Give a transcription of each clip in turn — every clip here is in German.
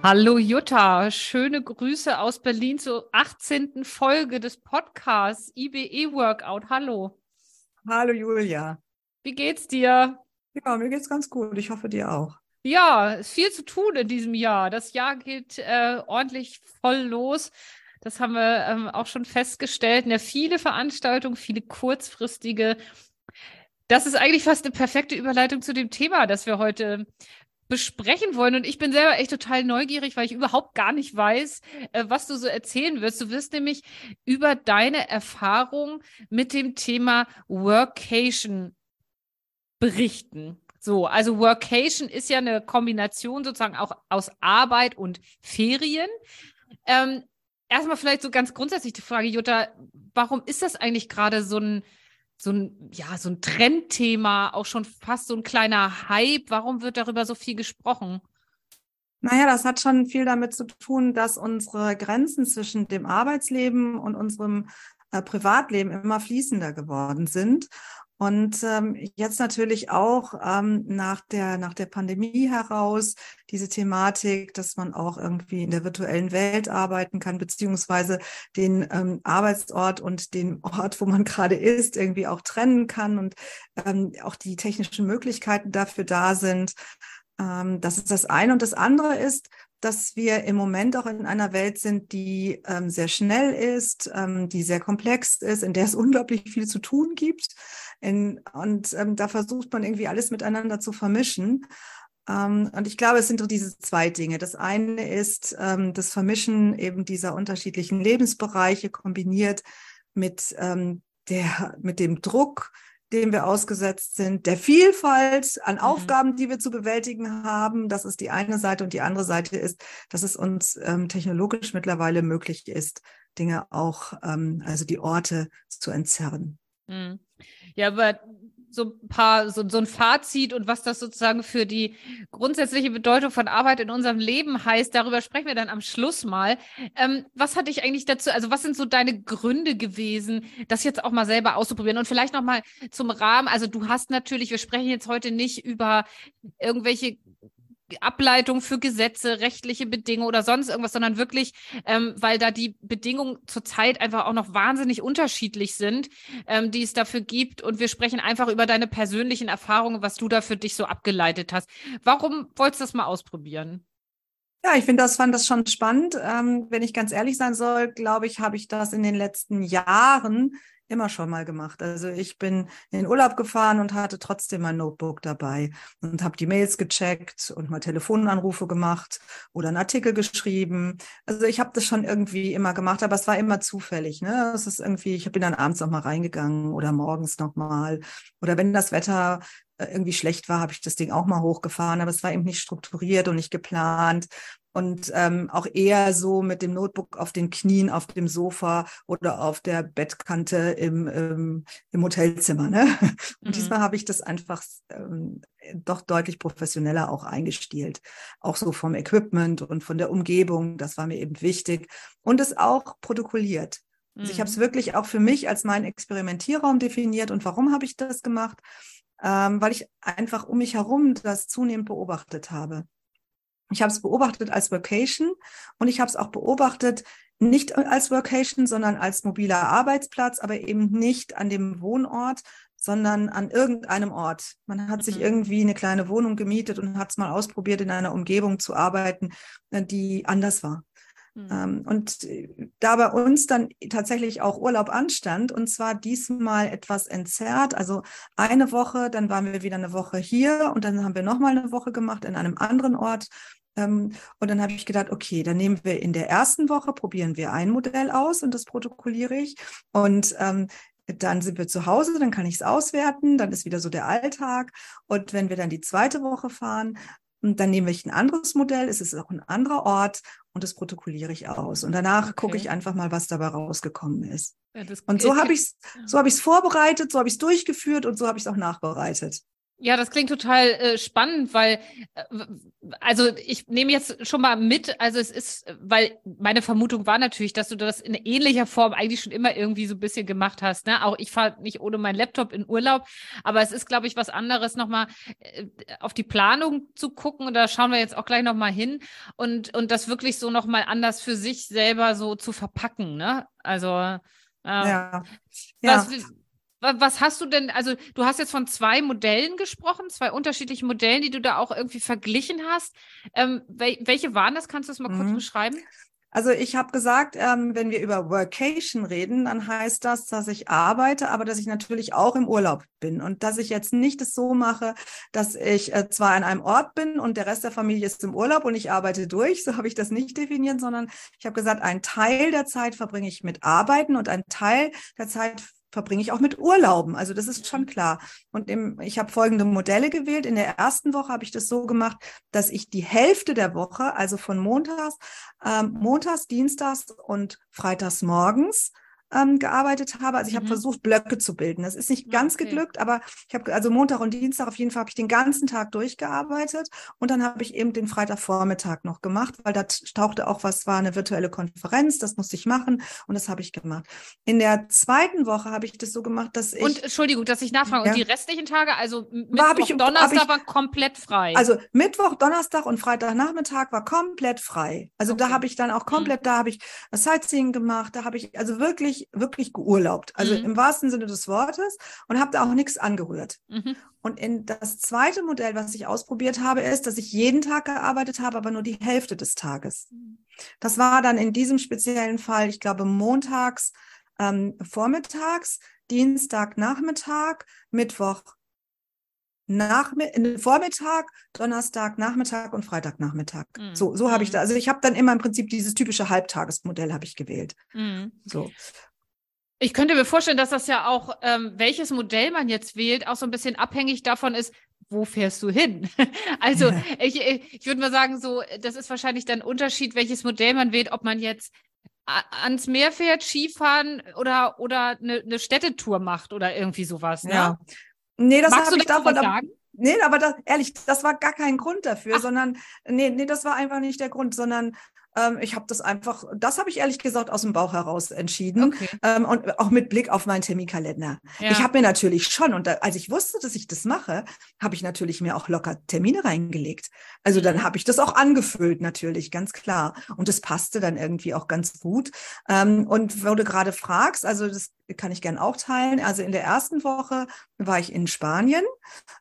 Hallo Jutta, schöne Grüße aus Berlin zur 18. Folge des Podcasts IBE Workout. Hallo. Hallo Julia. Wie geht's dir? Ja, mir geht's ganz gut. Ich hoffe dir auch. Ja, ist viel zu tun in diesem Jahr. Das Jahr geht äh, ordentlich voll los. Das haben wir ähm, auch schon festgestellt. Ja, viele Veranstaltungen, viele kurzfristige. Das ist eigentlich fast eine perfekte Überleitung zu dem Thema, das wir heute besprechen wollen. Und ich bin selber echt total neugierig, weil ich überhaupt gar nicht weiß, äh, was du so erzählen wirst. Du wirst nämlich über deine Erfahrung mit dem Thema Workation berichten. So, also Workation ist ja eine Kombination sozusagen auch aus Arbeit und Ferien. Ähm, erstmal vielleicht so ganz grundsätzlich die Frage, Jutta, warum ist das eigentlich gerade so ein so ein, ja, so ein Trendthema, auch schon fast so ein kleiner Hype. Warum wird darüber so viel gesprochen? Naja, das hat schon viel damit zu tun, dass unsere Grenzen zwischen dem Arbeitsleben und unserem äh, Privatleben immer fließender geworden sind. Und ähm, jetzt natürlich auch ähm, nach, der, nach der Pandemie heraus diese Thematik, dass man auch irgendwie in der virtuellen Welt arbeiten kann, beziehungsweise den ähm, Arbeitsort und den Ort, wo man gerade ist, irgendwie auch trennen kann und ähm, auch die technischen Möglichkeiten dafür da sind. Ähm, das ist das eine. Und das andere ist, dass wir im Moment auch in einer Welt sind, die ähm, sehr schnell ist, ähm, die sehr komplex ist, in der es unglaublich viel zu tun gibt. In, und ähm, da versucht man irgendwie alles miteinander zu vermischen. Ähm, und ich glaube, es sind diese zwei Dinge. Das eine ist ähm, das Vermischen eben dieser unterschiedlichen Lebensbereiche kombiniert mit ähm, der, mit dem Druck, dem wir ausgesetzt sind, der Vielfalt an mhm. Aufgaben, die wir zu bewältigen haben. Das ist die eine Seite. Und die andere Seite ist, dass es uns ähm, technologisch mittlerweile möglich ist, Dinge auch, ähm, also die Orte zu entzerren. Mhm. Ja, aber so ein paar, so, so ein Fazit und was das sozusagen für die grundsätzliche Bedeutung von Arbeit in unserem Leben heißt, darüber sprechen wir dann am Schluss mal. Ähm, was hat dich eigentlich dazu, also was sind so deine Gründe gewesen, das jetzt auch mal selber auszuprobieren? Und vielleicht nochmal zum Rahmen, also du hast natürlich, wir sprechen jetzt heute nicht über irgendwelche Ableitung für Gesetze, rechtliche Bedingungen oder sonst irgendwas, sondern wirklich, ähm, weil da die Bedingungen zurzeit einfach auch noch wahnsinnig unterschiedlich sind, ähm, die es dafür gibt. Und wir sprechen einfach über deine persönlichen Erfahrungen, was du da für dich so abgeleitet hast. Warum wolltest du das mal ausprobieren? Ja, ich finde das, fand das schon spannend. Ähm, wenn ich ganz ehrlich sein soll, glaube ich, habe ich das in den letzten Jahren immer schon mal gemacht. Also ich bin in Urlaub gefahren und hatte trotzdem mein Notebook dabei und habe die Mails gecheckt und mal Telefonanrufe gemacht oder einen Artikel geschrieben. Also ich habe das schon irgendwie immer gemacht, aber es war immer zufällig. Ne? Es ist irgendwie, ich bin dann abends noch mal reingegangen oder morgens noch mal oder wenn das Wetter äh, irgendwie schlecht war, habe ich das Ding auch mal hochgefahren, aber es war eben nicht strukturiert und nicht geplant und ähm, auch eher so mit dem Notebook auf den Knien, auf dem Sofa oder auf der Bettkante im, im, im Hotelzimmer. Ne? Und mhm. diesmal habe ich das einfach ähm, doch deutlich professioneller auch eingestielt. Auch so vom Equipment und von der Umgebung, das war mir eben wichtig. Und es auch protokolliert. Also ich habe es mhm. wirklich auch für mich als meinen Experimentierraum definiert. Und warum habe ich das gemacht? Ähm, weil ich einfach um mich herum das zunehmend beobachtet habe. Ich habe es beobachtet als Vocation und ich habe es auch beobachtet, nicht als Vocation, sondern als mobiler Arbeitsplatz, aber eben nicht an dem Wohnort, sondern an irgendeinem Ort. Man hat mhm. sich irgendwie eine kleine Wohnung gemietet und hat es mal ausprobiert, in einer Umgebung zu arbeiten, äh, die anders war. Mhm. Und da bei uns dann tatsächlich auch Urlaub anstand, und zwar diesmal etwas entzerrt, also eine Woche, dann waren wir wieder eine Woche hier und dann haben wir nochmal eine Woche gemacht in einem anderen Ort ähm, und dann habe ich gedacht, okay, dann nehmen wir in der ersten Woche, probieren wir ein Modell aus und das protokolliere ich. Und ähm, dann sind wir zu Hause, dann kann ich es auswerten, dann ist wieder so der Alltag. Und wenn wir dann die zweite Woche fahren, dann nehme ich ein anderes Modell, es ist auch ein anderer Ort und das protokolliere ich aus. Und danach okay. gucke ich einfach mal, was dabei rausgekommen ist. Ja, und so habe ich es so habe ich es vorbereitet, so habe ich es durchgeführt und so habe ich es auch nachbereitet. Ja, das klingt total äh, spannend, weil, äh, also ich nehme jetzt schon mal mit, also es ist, weil meine Vermutung war natürlich, dass du das in ähnlicher Form eigentlich schon immer irgendwie so ein bisschen gemacht hast. Ne? Auch ich fahre nicht ohne meinen Laptop in Urlaub, aber es ist, glaube ich, was anderes, nochmal äh, auf die Planung zu gucken und da schauen wir jetzt auch gleich nochmal hin und, und das wirklich so nochmal anders für sich selber so zu verpacken. Ne? Also, äh, ja. Ja. Was hast du denn, also du hast jetzt von zwei Modellen gesprochen, zwei unterschiedlichen Modellen, die du da auch irgendwie verglichen hast. Ähm, wel welche waren das? Kannst du das mal mhm. kurz beschreiben? Also ich habe gesagt, ähm, wenn wir über Workation reden, dann heißt das, dass ich arbeite, aber dass ich natürlich auch im Urlaub bin und dass ich jetzt nicht es so mache, dass ich äh, zwar an einem Ort bin und der Rest der Familie ist im Urlaub und ich arbeite durch, so habe ich das nicht definiert, sondern ich habe gesagt, ein Teil der Zeit verbringe ich mit Arbeiten und ein Teil der Zeit verbringe ich auch mit Urlauben. Also das ist schon klar. Und im, ich habe folgende Modelle gewählt. In der ersten Woche habe ich das so gemacht, dass ich die Hälfte der Woche, also von Montags, ähm, Montags, Dienstags und Freitags morgens, ähm, gearbeitet habe. Also ich mhm. habe versucht, Blöcke zu bilden. Das ist nicht ganz okay. geglückt, aber ich habe also Montag und Dienstag auf jeden Fall habe ich den ganzen Tag durchgearbeitet und dann habe ich eben den Freitagvormittag noch gemacht, weil da tauchte auch was, war eine virtuelle Konferenz, das musste ich machen und das habe ich gemacht. In der zweiten Woche habe ich das so gemacht, dass ich. Und Entschuldigung, dass ich nachfrage, ja. und die restlichen Tage, also Mittwoch, ich, Donnerstag ich, war komplett frei. Also Mittwoch, Donnerstag und Freitagnachmittag war komplett frei. Also okay. da habe ich dann auch mhm. komplett, mhm. da habe ich Sightseeing gemacht, da habe ich also wirklich wirklich, wirklich geurlaubt. Also mhm. im wahrsten Sinne des Wortes und habe da auch nichts angerührt. Mhm. Und in das zweite Modell, was ich ausprobiert habe, ist, dass ich jeden Tag gearbeitet habe, aber nur die Hälfte des Tages. Das war dann in diesem speziellen Fall, ich glaube, montags ähm, vormittags, Dienstag Nachmittag, Mittwoch nach, Vormittag, Donnerstag, Nachmittag und Freitagnachmittag. Mhm. So, so habe ich mhm. da. Also ich habe dann immer im Prinzip dieses typische Halbtagesmodell habe ich gewählt. Mhm. So. Ich könnte mir vorstellen, dass das ja auch, ähm, welches Modell man jetzt wählt, auch so ein bisschen abhängig davon ist, wo fährst du hin? also ich, ich würde mal sagen, so, das ist wahrscheinlich dann ein Unterschied, welches Modell man wählt, ob man jetzt ans Meer fährt, Skifahren oder, oder eine, eine Städtetour macht oder irgendwie sowas. Ne? Ja. Nee, das habe ich davon. Sagen? Nee, aber das, ehrlich, das war gar kein Grund dafür, Ach. sondern nee, nee, das war einfach nicht der Grund, sondern ähm, ich habe das einfach, das habe ich ehrlich gesagt aus dem Bauch heraus entschieden okay. ähm, und auch mit Blick auf meinen Terminkalender. Ja. Ich habe mir natürlich schon, und da, als ich wusste, dass ich das mache, habe ich natürlich mir auch locker Termine reingelegt. Also dann habe ich das auch angefüllt, natürlich, ganz klar. Und das passte dann irgendwie auch ganz gut. Ähm, und wo du gerade fragst, also das kann ich gern auch teilen. Also in der ersten Woche war ich in Spanien,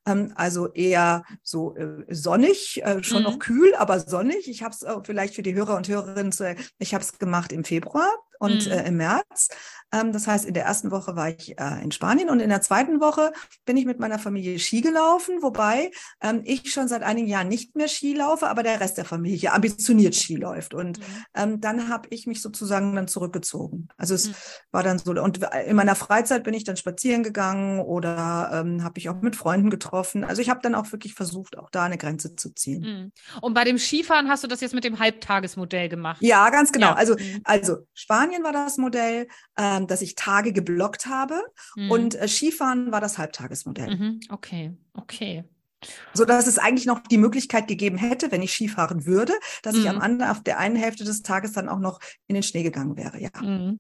ähm, also eher so äh, sonnig, äh, schon mhm. noch kühl, aber sonnig. Ich habe es äh, vielleicht für die Hörer und Hörerinnen zu, ich habe es gemacht im Februar und mhm. äh, im März. Ähm, das heißt, in der ersten Woche war ich äh, in Spanien und in der zweiten Woche bin ich mit meiner Familie Ski gelaufen, wobei ähm, ich schon seit einigen Jahren nicht mehr Ski laufe, aber der Rest der Familie ambitioniert Ski läuft. Und mhm. ähm, dann habe ich mich sozusagen dann zurückgezogen. Also es mhm. war dann so, und in meiner Freizeit bin ich dann spazieren gegangen oder ähm, habe ich auch mit Freunden getroffen. Also ich habe dann auch wirklich versucht, auch da eine Grenze zu ziehen. Mhm. Und bei dem Skifahren hast du das jetzt mit dem Halbtagesmodell gemacht? Ja, ganz genau. Ja. Also, mhm. also Spanien Spanien war das Modell, ähm, dass ich Tage geblockt habe mhm. und äh, Skifahren war das Halbtagesmodell. Mhm. Okay, okay so dass es eigentlich noch die Möglichkeit gegeben hätte, wenn ich Skifahren würde, dass mhm. ich am mhm. anderen auf der einen Hälfte des Tages dann auch noch in den Schnee gegangen wäre, ja. Mhm.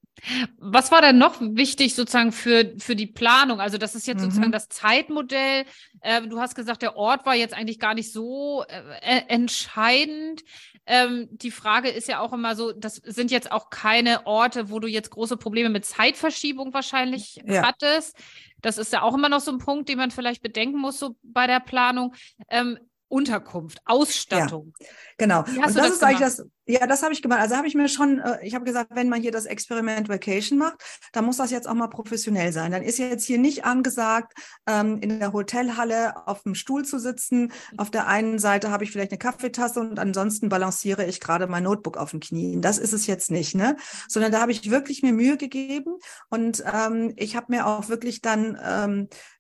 Was war denn noch wichtig sozusagen für, für die Planung? Also das ist jetzt mhm. sozusagen das Zeitmodell. Äh, du hast gesagt, der Ort war jetzt eigentlich gar nicht so äh, entscheidend. Ähm, die Frage ist ja auch immer so, das sind jetzt auch keine Orte, wo du jetzt große Probleme mit Zeitverschiebung wahrscheinlich ja. hattest. Das ist ja auch immer noch so ein Punkt, den man vielleicht bedenken muss, so bei der Planung. Ähm, Unterkunft, Ausstattung. Ja, genau. Und das, das ist eigentlich das, ja, das habe ich gemacht. Also habe ich mir schon, äh, ich habe gesagt, wenn man hier das Experiment Vacation macht, dann muss das jetzt auch mal professionell sein. Dann ist jetzt hier nicht angesagt, ähm, in der Hotelhalle auf dem Stuhl zu sitzen. Auf der einen Seite habe ich vielleicht eine Kaffeetasse und ansonsten balanciere ich gerade mein Notebook auf den Knien. Das ist es jetzt nicht, ne? Sondern da habe ich wirklich mir Mühe gegeben und ähm, ich habe mir auch wirklich dann ähm, äh,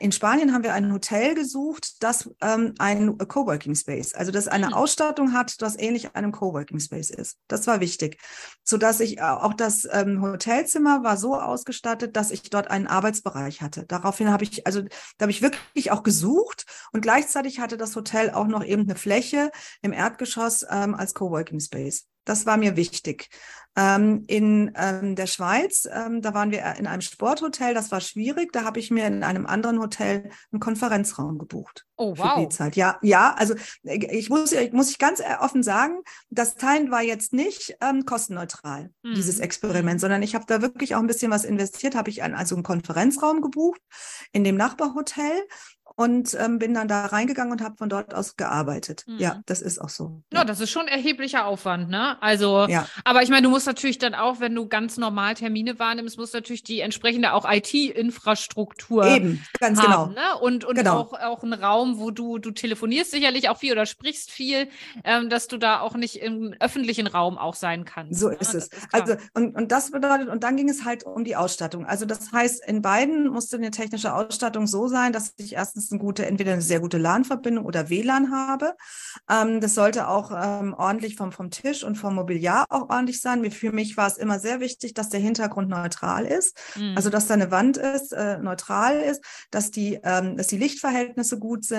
in Spanien haben wir ein Hotel gesucht, das ähm, ein Coworking Space, also das eine mhm. Ausstattung hat, das ähnlich einem Coworking Space ist. Das war wichtig, so dass ich äh, auch das ähm, Hotelzimmer war so ausgestattet, dass ich dort einen Arbeitsbereich hatte. Daraufhin habe ich also da habe ich wirklich auch gesucht und gleichzeitig hatte das Hotel auch noch eben eine Fläche im Erdgeschoss ähm, als Coworking Space. Das war mir wichtig. Ähm, in ähm, der Schweiz, ähm, da waren wir in einem Sporthotel, das war schwierig. Da habe ich mir in einem anderen Hotel einen Konferenzraum gebucht. Oh, wow. Für die Zeit. Ja, ja, also äh, ich muss, ich muss ich ganz äh, offen sagen, das Teilen war jetzt nicht ähm, kostenneutral, mhm. dieses Experiment, sondern ich habe da wirklich auch ein bisschen was investiert, habe ich einen, also einen Konferenzraum gebucht in dem Nachbarhotel und ähm, bin dann da reingegangen und habe von dort aus gearbeitet. Mhm. Ja, das ist auch so. Ja. ja. das ist schon erheblicher Aufwand, ne? Also, ja. aber ich meine, du musst natürlich dann auch, wenn du ganz normal Termine wahrnimmst, musst natürlich die entsprechende auch IT-Infrastruktur eben, ganz haben, genau. Ne? Und, und genau. auch, auch ein Raum, wo du, du telefonierst sicherlich auch viel oder sprichst viel, ähm, dass du da auch nicht im öffentlichen Raum auch sein kannst. So ne? ist es. Ist also, und, und das bedeutet, und dann ging es halt um die Ausstattung. Also das heißt, in beiden musste eine technische Ausstattung so sein, dass ich erstens eine gute, entweder eine sehr gute LAN-Verbindung oder WLAN habe. Ähm, das sollte auch ähm, ordentlich vom, vom Tisch und vom Mobiliar auch ordentlich sein. Für mich war es immer sehr wichtig, dass der Hintergrund neutral ist. Mhm. Also, dass da eine Wand ist, äh, neutral ist, dass die, ähm, dass die Lichtverhältnisse gut sind,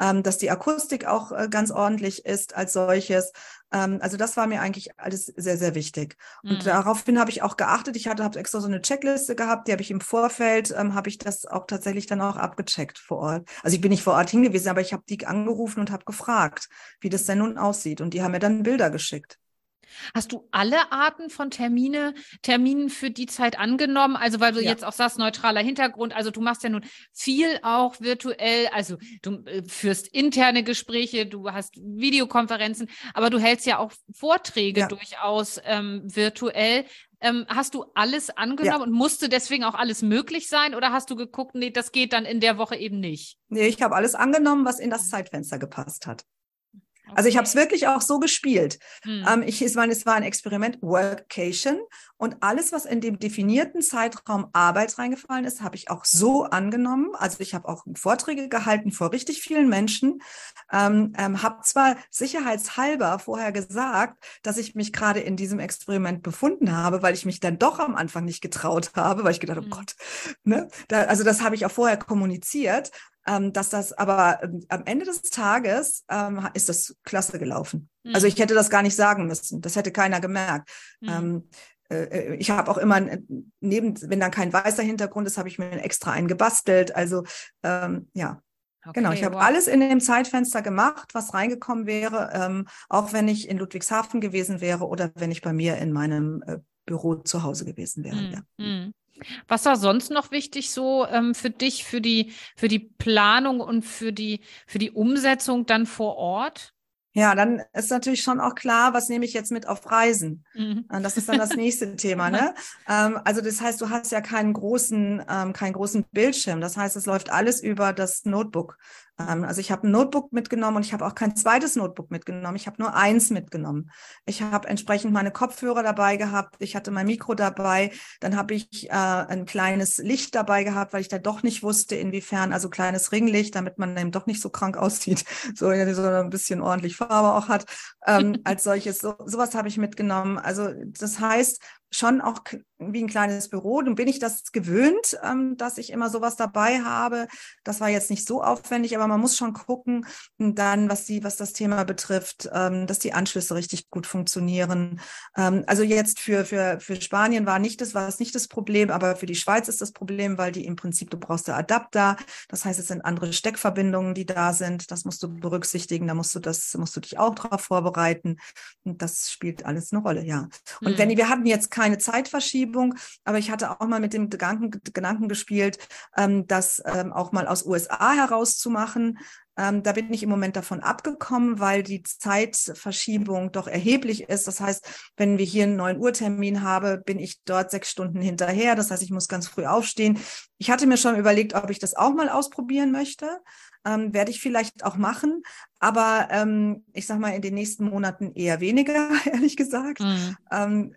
ähm, dass die Akustik auch äh, ganz ordentlich ist als solches. Ähm, also das war mir eigentlich alles sehr, sehr wichtig. Und mhm. daraufhin habe ich auch geachtet. Ich hatte habe extra so eine Checkliste gehabt, die habe ich im Vorfeld, ähm, habe ich das auch tatsächlich dann auch abgecheckt vor Ort. Also ich bin nicht vor Ort hingewiesen, aber ich habe die angerufen und habe gefragt, wie das denn nun aussieht. Und die haben mir dann Bilder geschickt. Hast du alle Arten von Termine, Terminen für die Zeit angenommen? Also, weil du ja. jetzt auch sagst, neutraler Hintergrund. Also, du machst ja nun viel auch virtuell. Also, du äh, führst interne Gespräche, du hast Videokonferenzen, aber du hältst ja auch Vorträge ja. durchaus ähm, virtuell. Ähm, hast du alles angenommen ja. und musste deswegen auch alles möglich sein? Oder hast du geguckt, nee, das geht dann in der Woche eben nicht? Nee, ich habe alles angenommen, was in das Zeitfenster gepasst hat. Also ich habe es wirklich auch so gespielt. Mhm. Ähm, ich, ich meine, es war ein Experiment, Workation. Und alles, was in dem definierten Zeitraum Arbeit reingefallen ist, habe ich auch so angenommen. Also ich habe auch Vorträge gehalten vor richtig vielen Menschen. Ähm, ähm, habe zwar sicherheitshalber vorher gesagt, dass ich mich gerade in diesem Experiment befunden habe, weil ich mich dann doch am Anfang nicht getraut habe, weil ich gedacht, oh mhm. Gott, ne? Da, also das habe ich auch vorher kommuniziert. Ähm, dass das aber ähm, am Ende des Tages ähm, ist das klasse gelaufen. Mhm. Also ich hätte das gar nicht sagen müssen. Das hätte keiner gemerkt. Mhm. Ähm, äh, äh ich habe auch immer neben, wenn dann kein weißer Hintergrund ist, habe ich mir extra einen gebastelt. Also ähm, ja, Okay, genau, ich habe wow. alles in dem Zeitfenster gemacht, was reingekommen wäre, ähm, auch wenn ich in Ludwigshafen gewesen wäre oder wenn ich bei mir in meinem äh, Büro zu Hause gewesen wäre. Mm, ja. mm. Was war sonst noch wichtig so ähm, für dich, für die, für die Planung und für die, für die Umsetzung dann vor Ort? Ja, dann ist natürlich schon auch klar, was nehme ich jetzt mit auf Reisen. Mhm. Das ist dann das nächste Thema. Ne? Ähm, also das heißt, du hast ja keinen großen, ähm, keinen großen Bildschirm. Das heißt, es läuft alles über das Notebook. Ähm, also ich habe ein Notebook mitgenommen und ich habe auch kein zweites Notebook mitgenommen. Ich habe nur eins mitgenommen. Ich habe entsprechend meine Kopfhörer dabei gehabt. Ich hatte mein Mikro dabei. Dann habe ich äh, ein kleines Licht dabei gehabt, weil ich da doch nicht wusste, inwiefern, also kleines Ringlicht, damit man eben doch nicht so krank aussieht, so, so ein bisschen ordentlich Farbe auch hat. Ähm, als solches, so, sowas habe ich mitgenommen. Also das heißt, schon auch wie ein kleines Büro. Nun bin ich das gewöhnt, ähm, dass ich immer sowas dabei habe. Das war jetzt nicht so aufwendig, aber man muss schon gucken, dann, was die, was das Thema betrifft, ähm, dass die Anschlüsse richtig gut funktionieren. Ähm, also jetzt für, für, für Spanien war nicht das, war es nicht das Problem, aber für die Schweiz ist das Problem, weil die im Prinzip, du brauchst da Adapter. Das heißt, es sind andere Steckverbindungen, die da sind. Das musst du berücksichtigen. Da musst du das, musst du dich auch darauf vorbereiten. Und das spielt alles eine Rolle, ja. Und mhm. wenn wir hatten jetzt keine keine Zeitverschiebung, aber ich hatte auch mal mit dem Gedanken, Gedanken gespielt, ähm, das ähm, auch mal aus USA herauszumachen. Ähm, da bin ich im Moment davon abgekommen, weil die Zeitverschiebung doch erheblich ist. Das heißt, wenn wir hier einen 9 Uhr Termin haben, bin ich dort sechs Stunden hinterher. Das heißt, ich muss ganz früh aufstehen. Ich hatte mir schon überlegt, ob ich das auch mal ausprobieren möchte. Ähm, werde ich vielleicht auch machen, aber ähm, ich sage mal in den nächsten Monaten eher weniger, ehrlich gesagt. Mhm. Ähm,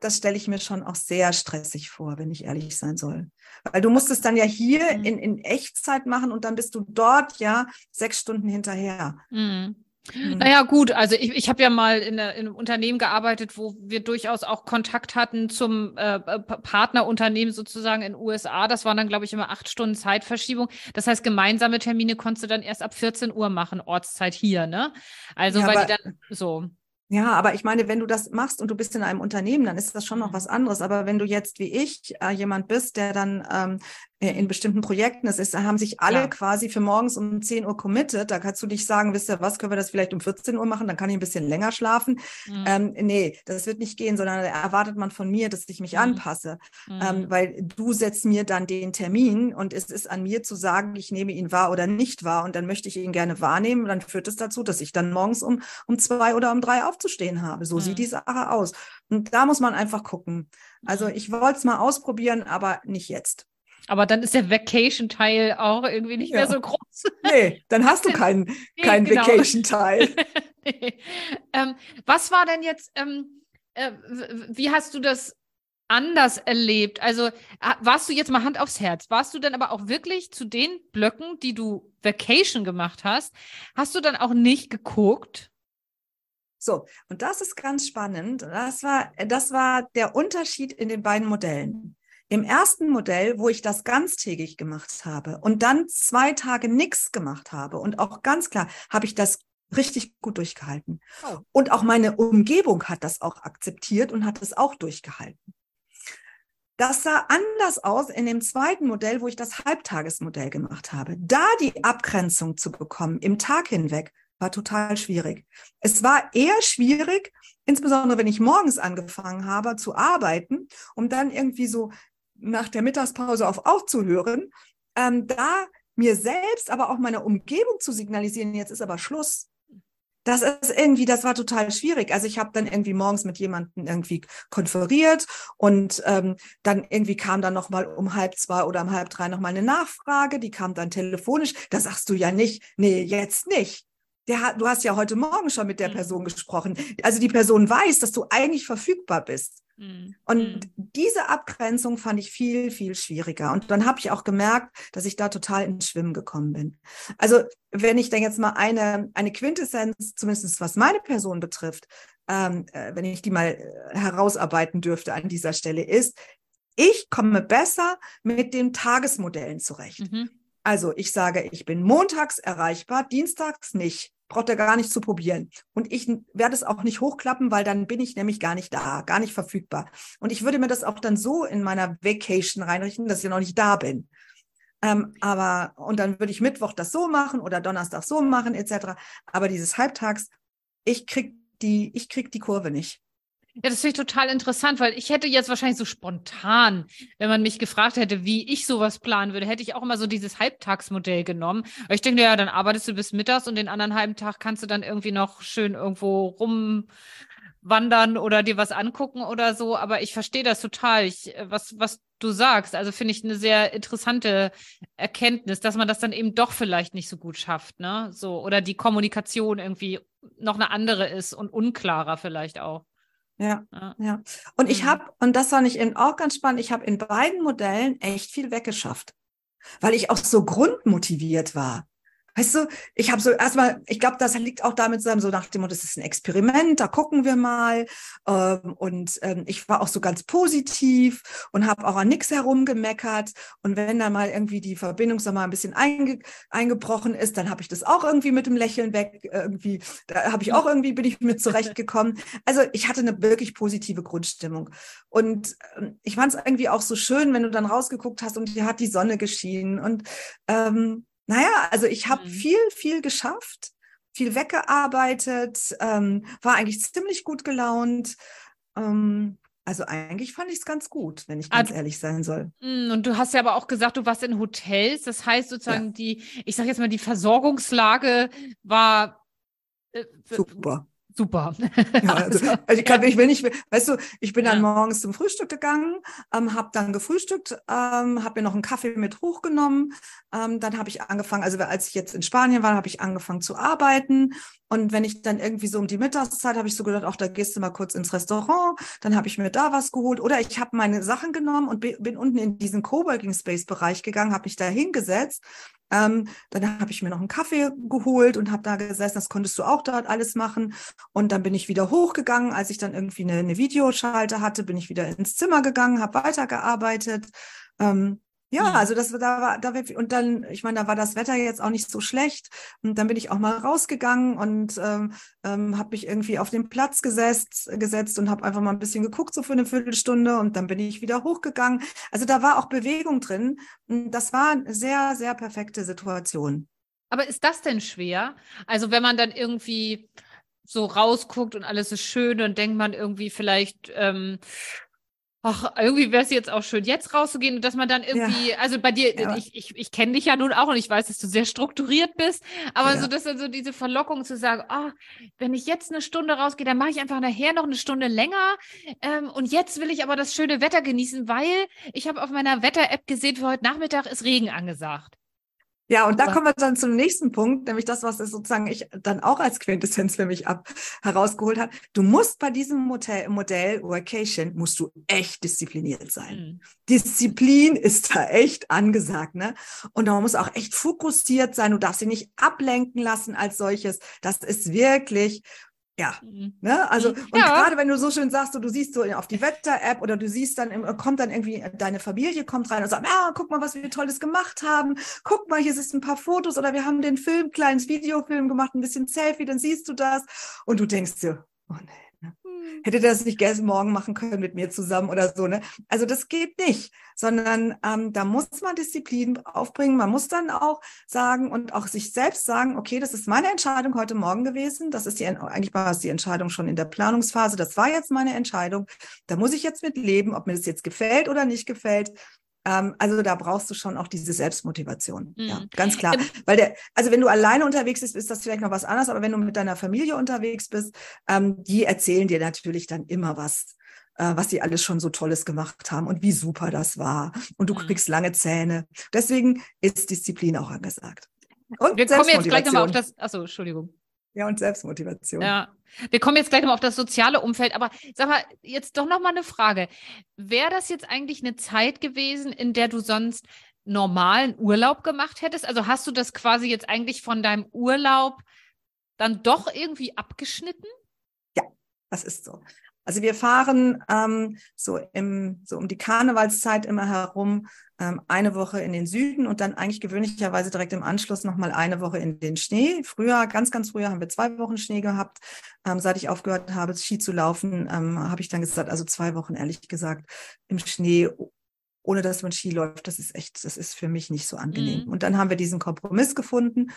das stelle ich mir schon auch sehr stressig vor, wenn ich ehrlich sein soll. Weil du musst es dann ja hier mhm. in, in Echtzeit machen und dann bist du dort ja sechs Stunden hinterher. Mhm. Mhm. Naja, gut, also ich, ich habe ja mal in, in, einem Unternehmen gearbeitet, wo wir durchaus auch Kontakt hatten zum äh, Partnerunternehmen sozusagen in USA. Das waren dann, glaube ich, immer acht Stunden Zeitverschiebung. Das heißt, gemeinsame Termine konntest du dann erst ab 14 Uhr machen, Ortszeit hier, ne? Also, ja, weil die dann so. Ja, aber ich meine, wenn du das machst und du bist in einem Unternehmen, dann ist das schon noch mhm. was anderes. Aber wenn du jetzt wie ich äh, jemand bist, der dann ähm, äh, in bestimmten Projekten ist, ist, haben sich alle ja. quasi für morgens um 10 Uhr committed. Da kannst du nicht sagen, wisst ihr was, können wir das vielleicht um 14 Uhr machen, dann kann ich ein bisschen länger schlafen. Mhm. Ähm, nee, das wird nicht gehen, sondern da erwartet man von mir, dass ich mich mhm. anpasse. Ähm, mhm. Ähm, weil du setzt mir dann den Termin und es ist an mir zu sagen, ich nehme ihn wahr oder nicht wahr und dann möchte ich ihn gerne wahrnehmen. Und dann führt es dazu, dass ich dann morgens um, um zwei oder um drei aufzustehen habe. So sieht mhm. die Sache aus. Und da muss man einfach gucken. Also mhm. ich wollte es mal ausprobieren, aber nicht jetzt. Aber dann ist der Vacation-Teil auch irgendwie nicht ja. mehr so groß. Nee, dann hast du keinen nee, kein genau. Vacation-Teil. nee. ähm, was war denn jetzt, ähm, äh, wie hast du das anders erlebt? Also warst du jetzt mal Hand aufs Herz, warst du dann aber auch wirklich zu den Blöcken, die du Vacation gemacht hast, hast du dann auch nicht geguckt? So, und das ist ganz spannend. Das war, das war der Unterschied in den beiden Modellen. Im ersten Modell, wo ich das ganztägig gemacht habe und dann zwei Tage nichts gemacht habe und auch ganz klar, habe ich das richtig gut durchgehalten. Oh. Und auch meine Umgebung hat das auch akzeptiert und hat es auch durchgehalten. Das sah anders aus in dem zweiten Modell, wo ich das Halbtagesmodell gemacht habe. Da die Abgrenzung zu bekommen im Tag hinweg, war total schwierig. Es war eher schwierig, insbesondere wenn ich morgens angefangen habe zu arbeiten, um dann irgendwie so nach der Mittagspause auf aufzuhören, ähm, da mir selbst, aber auch meiner Umgebung zu signalisieren, jetzt ist aber Schluss. Das ist irgendwie, das war total schwierig. Also ich habe dann irgendwie morgens mit jemandem irgendwie konferiert und ähm, dann irgendwie kam dann noch mal um halb zwei oder um halb drei noch mal eine Nachfrage. Die kam dann telefonisch. Da sagst du ja nicht, nee, jetzt nicht. Der hat, du hast ja heute Morgen schon mit der mhm. Person gesprochen. Also die Person weiß, dass du eigentlich verfügbar bist. Mhm. Und mhm. diese Abgrenzung fand ich viel, viel schwieriger. Und dann habe ich auch gemerkt, dass ich da total ins Schwimmen gekommen bin. Also wenn ich dann jetzt mal eine, eine Quintessenz, zumindest was meine Person betrifft, ähm, äh, wenn ich die mal äh, herausarbeiten dürfte an dieser Stelle, ist, ich komme besser mit den Tagesmodellen zurecht. Mhm. Also ich sage, ich bin montags erreichbar, dienstags nicht braucht er gar nicht zu probieren. Und ich werde es auch nicht hochklappen, weil dann bin ich nämlich gar nicht da, gar nicht verfügbar. Und ich würde mir das auch dann so in meiner Vacation reinrichten, dass ich noch nicht da bin. Ähm, aber, und dann würde ich Mittwoch das so machen oder Donnerstag so machen, etc. Aber dieses Halbtags, ich krieg die, ich krieg die Kurve nicht. Ja, das finde ich total interessant, weil ich hätte jetzt wahrscheinlich so spontan, wenn man mich gefragt hätte, wie ich sowas planen würde, hätte ich auch immer so dieses Halbtagsmodell genommen. Aber ich denke, ja, dann arbeitest du bis mittags und den anderen halben Tag kannst du dann irgendwie noch schön irgendwo rumwandern oder dir was angucken oder so. Aber ich verstehe das total, ich, was, was du sagst. Also finde ich eine sehr interessante Erkenntnis, dass man das dann eben doch vielleicht nicht so gut schafft, ne? So, oder die Kommunikation irgendwie noch eine andere ist und unklarer vielleicht auch. Ja, ja. Und ich mhm. habe, und das fand ich eben auch ganz spannend, ich habe in beiden Modellen echt viel weggeschafft, weil ich auch so grundmotiviert war. Weißt du, ich habe so erstmal, ich glaube, das liegt auch damit zusammen, so nach dem Motto, das ist ein Experiment, da gucken wir mal. Ähm, und ähm, ich war auch so ganz positiv und habe auch an nichts herumgemeckert. Und wenn dann mal irgendwie die Verbindung so mal ein bisschen einge eingebrochen ist, dann habe ich das auch irgendwie mit dem Lächeln weg. Irgendwie, da habe ich auch irgendwie, bin ich mit zurechtgekommen. Also ich hatte eine wirklich positive Grundstimmung. Und ähm, ich fand es irgendwie auch so schön, wenn du dann rausgeguckt hast und hier hat die Sonne geschienen. Und ähm, naja, also ich habe mhm. viel, viel geschafft, viel weggearbeitet, ähm, war eigentlich ziemlich gut gelaunt. Ähm, Also eigentlich fand ich es ganz gut, wenn ich ganz ah, ehrlich sein soll. Hm, und du hast ja aber auch gesagt, du warst in Hotels. Das heißt sozusagen, ja. die, ich sage jetzt mal, die Versorgungslage war äh, super super. Ja, also, also ich, kann, ich will nicht, weißt du, ich bin dann morgens zum Frühstück gegangen, ähm, habe dann gefrühstückt, ähm, habe mir noch einen Kaffee mit hochgenommen. Ähm, dann habe ich angefangen, also als ich jetzt in Spanien war, habe ich angefangen zu arbeiten. Und wenn ich dann irgendwie so um die Mittagszeit habe ich so gedacht, auch da gehst du mal kurz ins Restaurant, dann habe ich mir da was geholt. Oder ich habe meine Sachen genommen und bin unten in diesen Coworking Space Bereich gegangen, habe mich da hingesetzt ähm, dann habe ich mir noch einen Kaffee geholt und habe da gesessen. Das konntest du auch dort alles machen. Und dann bin ich wieder hochgegangen. Als ich dann irgendwie eine, eine Videoschalte hatte, bin ich wieder ins Zimmer gegangen, habe weitergearbeitet. Ähm, ja, mhm. also das da war da und dann, ich meine, da war das Wetter jetzt auch nicht so schlecht und dann bin ich auch mal rausgegangen und ähm, ähm, habe mich irgendwie auf den Platz gesetzt, gesetzt und habe einfach mal ein bisschen geguckt so für eine Viertelstunde und dann bin ich wieder hochgegangen. Also da war auch Bewegung drin. Und das war eine sehr sehr perfekte Situation. Aber ist das denn schwer? Also wenn man dann irgendwie so rausguckt und alles ist schön, dann denkt man irgendwie vielleicht ähm, ach, irgendwie wäre es jetzt auch schön, jetzt rauszugehen und dass man dann irgendwie, ja. also bei dir, ja. ich, ich, ich kenne dich ja nun auch und ich weiß, dass du sehr strukturiert bist, aber ja. so, dass dann so diese Verlockung zu sagen, oh, wenn ich jetzt eine Stunde rausgehe, dann mache ich einfach nachher noch eine Stunde länger ähm, und jetzt will ich aber das schöne Wetter genießen, weil ich habe auf meiner Wetter-App gesehen, für heute Nachmittag ist Regen angesagt. Ja, und da kommen wir dann zum nächsten Punkt, nämlich das, was es sozusagen ich dann auch als Quintessenz für mich ab herausgeholt hat. Du musst bei diesem Modell, Modell Workation musst du echt diszipliniert sein. Mhm. Disziplin ist da echt angesagt, ne? Und man muss auch echt fokussiert sein. Du darfst sie nicht ablenken lassen als solches. Das ist wirklich ja, mhm. ne? Also, mhm. und ja. gerade wenn du so schön sagst, so, du siehst so auf die Wetter-App oder du siehst dann, kommt dann irgendwie, deine Familie kommt rein und sagt, ja, guck mal, was wir Tolles gemacht haben. Guck mal, hier sind ein paar Fotos oder wir haben den Film, kleines Videofilm gemacht, ein bisschen Selfie, dann siehst du das. Und du denkst dir, oh nee, hätte das nicht gestern Morgen machen können mit mir zusammen oder so. Ne? Also das geht nicht, sondern ähm, da muss man Disziplin aufbringen. Man muss dann auch sagen und auch sich selbst sagen, okay, das ist meine Entscheidung heute Morgen gewesen. Das ist die, eigentlich war es die Entscheidung schon in der Planungsphase. Das war jetzt meine Entscheidung. Da muss ich jetzt mit leben, ob mir das jetzt gefällt oder nicht gefällt. Ähm, also da brauchst du schon auch diese Selbstmotivation. Mhm. Ja, ganz klar. Weil der, also wenn du alleine unterwegs bist, ist das vielleicht noch was anderes, aber wenn du mit deiner Familie unterwegs bist, ähm, die erzählen dir natürlich dann immer was äh, was sie alles schon so Tolles gemacht haben und wie super das war. Und du mhm. kriegst lange Zähne. Deswegen ist Disziplin auch angesagt. Und Wir kommen jetzt gleich nochmal auf das. Achso, Entschuldigung. Ja, und Selbstmotivation. Ja. Wir kommen jetzt gleich nochmal auf das soziale Umfeld, aber sag mal, jetzt doch nochmal eine Frage. Wäre das jetzt eigentlich eine Zeit gewesen, in der du sonst normalen Urlaub gemacht hättest? Also hast du das quasi jetzt eigentlich von deinem Urlaub dann doch irgendwie abgeschnitten? Ja, das ist so. Also wir fahren ähm, so, im, so um die Karnevalszeit immer herum, eine Woche in den Süden und dann eigentlich gewöhnlicherweise direkt im Anschluss nochmal eine Woche in den Schnee. Früher, ganz, ganz früher haben wir zwei Wochen Schnee gehabt. Ähm, seit ich aufgehört habe, Ski zu laufen, ähm, habe ich dann gesagt, also zwei Wochen ehrlich gesagt im Schnee ohne dass man Ski läuft, das ist echt, das ist für mich nicht so angenehm. Mhm. Und dann haben wir diesen Kompromiss gefunden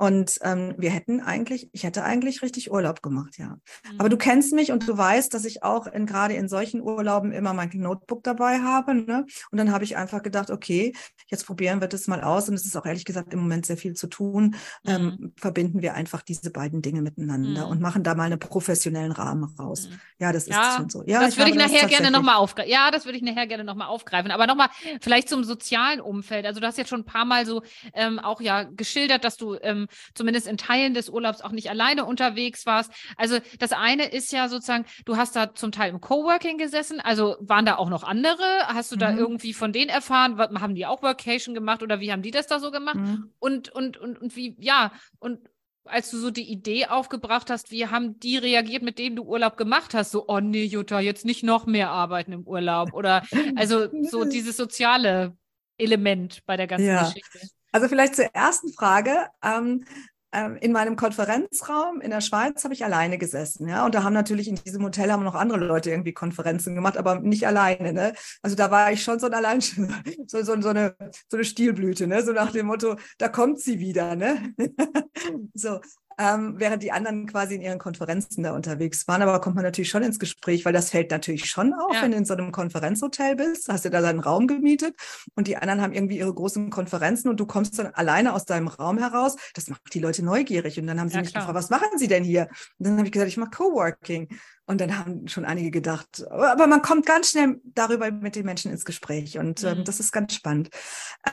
und ähm, wir hätten eigentlich, ich hätte eigentlich richtig Urlaub gemacht, ja. Mhm. Aber du kennst mich und du weißt, dass ich auch in, gerade in solchen Urlauben immer mein Notebook dabei habe. Ne? Und dann habe ich einfach gedacht, okay, jetzt probieren wir das mal aus. Und es ist auch ehrlich gesagt im Moment sehr viel zu tun. Ähm, mhm. Ähm, verbinden wir einfach diese beiden Dinge miteinander mhm. und machen da mal einen professionellen Rahmen raus. Mhm. Ja, das ja, ist schon so. Ja, das würde ich nachher gerne nochmal aufgreifen. Ja, das würde ich nachher gerne nochmal aufgreifen. Aber nochmal vielleicht zum sozialen Umfeld. Also du hast jetzt schon ein paar Mal so ähm, auch ja geschildert, dass du ähm, zumindest in Teilen des Urlaubs auch nicht alleine unterwegs warst. Also das eine ist ja sozusagen, du hast da zum Teil im Coworking gesessen. Also waren da auch noch andere? Hast du da mhm. irgendwie von denen erfahren? Haben die auch Workation gemacht oder wie haben die das da so gemacht? Mhm. Und, und, und, und wie, ja, und als du so die Idee aufgebracht hast, wie haben die reagiert, mit denen du Urlaub gemacht hast? So, oh nee, Jutta, jetzt nicht noch mehr arbeiten im Urlaub. Oder also so dieses soziale Element bei der ganzen ja. Geschichte. Also vielleicht zur ersten Frage. Ähm, ähm, in meinem Konferenzraum in der Schweiz habe ich alleine gesessen, ja. Und da haben natürlich in diesem Hotel haben noch andere Leute irgendwie Konferenzen gemacht, aber nicht alleine, ne? Also da war ich schon so ein allein so, so, so eine so eine Stilblüte, ne? So nach dem Motto, da kommt sie wieder, ne? so. Ähm, während die anderen quasi in ihren Konferenzen da unterwegs waren. Aber kommt man natürlich schon ins Gespräch, weil das fällt natürlich schon auf, ja. wenn du in so einem Konferenzhotel bist, hast du da deinen Raum gemietet und die anderen haben irgendwie ihre großen Konferenzen und du kommst dann alleine aus deinem Raum heraus. Das macht die Leute neugierig. Und dann haben sie ja, mich klar. gefragt, was machen sie denn hier? Und dann habe ich gesagt, ich mache Coworking. Und dann haben schon einige gedacht, aber man kommt ganz schnell darüber mit den Menschen ins Gespräch und ähm, mhm. das ist ganz spannend.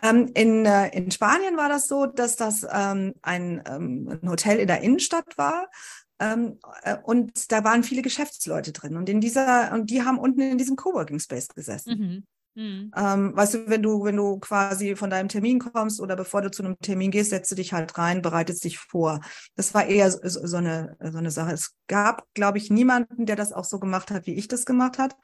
Ähm, in, äh, in Spanien war das so, dass das ähm, ein, ähm, ein Hotel in der Innenstadt war. Ähm, äh, und da waren viele Geschäftsleute drin und in dieser und die haben unten in diesem Coworking Space gesessen. Mhm. Mhm. Ähm, weißt du, wenn du, wenn du quasi von deinem Termin kommst oder bevor du zu einem Termin gehst, setzt du dich halt rein, bereitest dich vor. Das war eher so, so, eine, so eine Sache. Es gab, glaube ich, niemanden, der das auch so gemacht hat, wie ich das gemacht hat.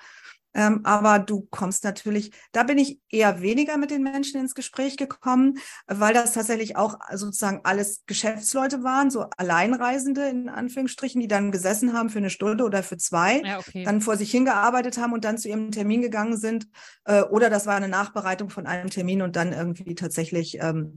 Ähm, aber du kommst natürlich, da bin ich eher weniger mit den Menschen ins Gespräch gekommen, weil das tatsächlich auch sozusagen alles Geschäftsleute waren, so Alleinreisende in Anführungsstrichen, die dann gesessen haben für eine Stunde oder für zwei, ja, okay. dann vor sich hingearbeitet haben und dann zu ihrem Termin gegangen sind. Äh, oder das war eine Nachbereitung von einem Termin und dann irgendwie tatsächlich ähm,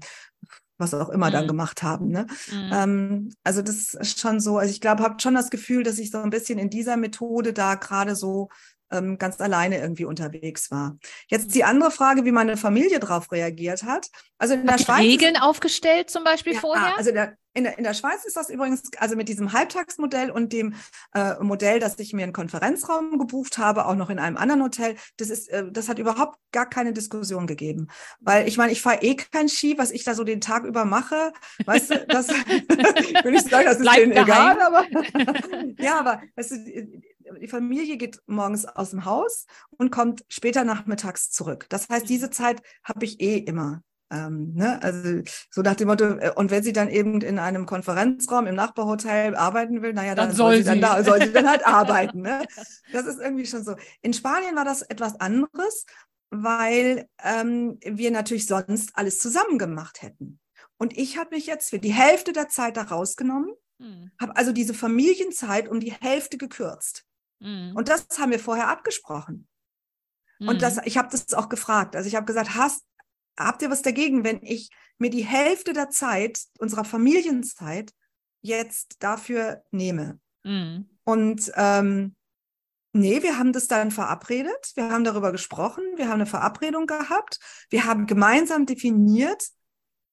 was auch immer mhm. dann gemacht haben. Ne? Mhm. Ähm, also das ist schon so, also ich glaube, habe schon das Gefühl, dass ich so ein bisschen in dieser Methode da gerade so ähm, ganz alleine irgendwie unterwegs war. Jetzt die andere Frage, wie meine Familie darauf reagiert hat. Also in hat der Schweiz. Regeln aufgestellt zum Beispiel ja, vorher? Also der, in, der, in der Schweiz ist das übrigens, also mit diesem Halbtagsmodell und dem äh, Modell, dass ich mir einen Konferenzraum gebucht habe, auch noch in einem anderen Hotel, das ist, äh, das hat überhaupt gar keine Diskussion gegeben. Weil ich meine, ich fahre eh kein Ski, was ich da so den Tag über mache. Weißt du, das will ich sagen, das ist Bleib denen geheim. egal, aber ja, aber weißt du, die Familie geht morgens aus dem Haus und kommt später nachmittags zurück. Das heißt, diese Zeit habe ich eh immer. Ähm, ne? Also so nach dem Motto, äh, und wenn sie dann eben in einem Konferenzraum im Nachbarhotel arbeiten will, naja, dann, dann soll, sie, sie. Dann da, soll sie dann halt arbeiten. Ne? Das ist irgendwie schon so. In Spanien war das etwas anderes, weil ähm, wir natürlich sonst alles zusammen gemacht hätten. Und ich habe mich jetzt für die Hälfte der Zeit da rausgenommen, hm. habe also diese Familienzeit um die Hälfte gekürzt. Mhm. Und das haben wir vorher abgesprochen. Mhm. Und das, mhm. ich habe das auch gefragt. Also ich habe gesagt, hast, habt ihr was dagegen, wenn ich mir die Hälfte der Zeit, unserer Familienzeit, jetzt dafür nehme? Mhm. Und ähm, nee, wir haben das dann verabredet. Wir haben darüber gesprochen. Wir haben eine Verabredung gehabt. Wir haben gemeinsam definiert,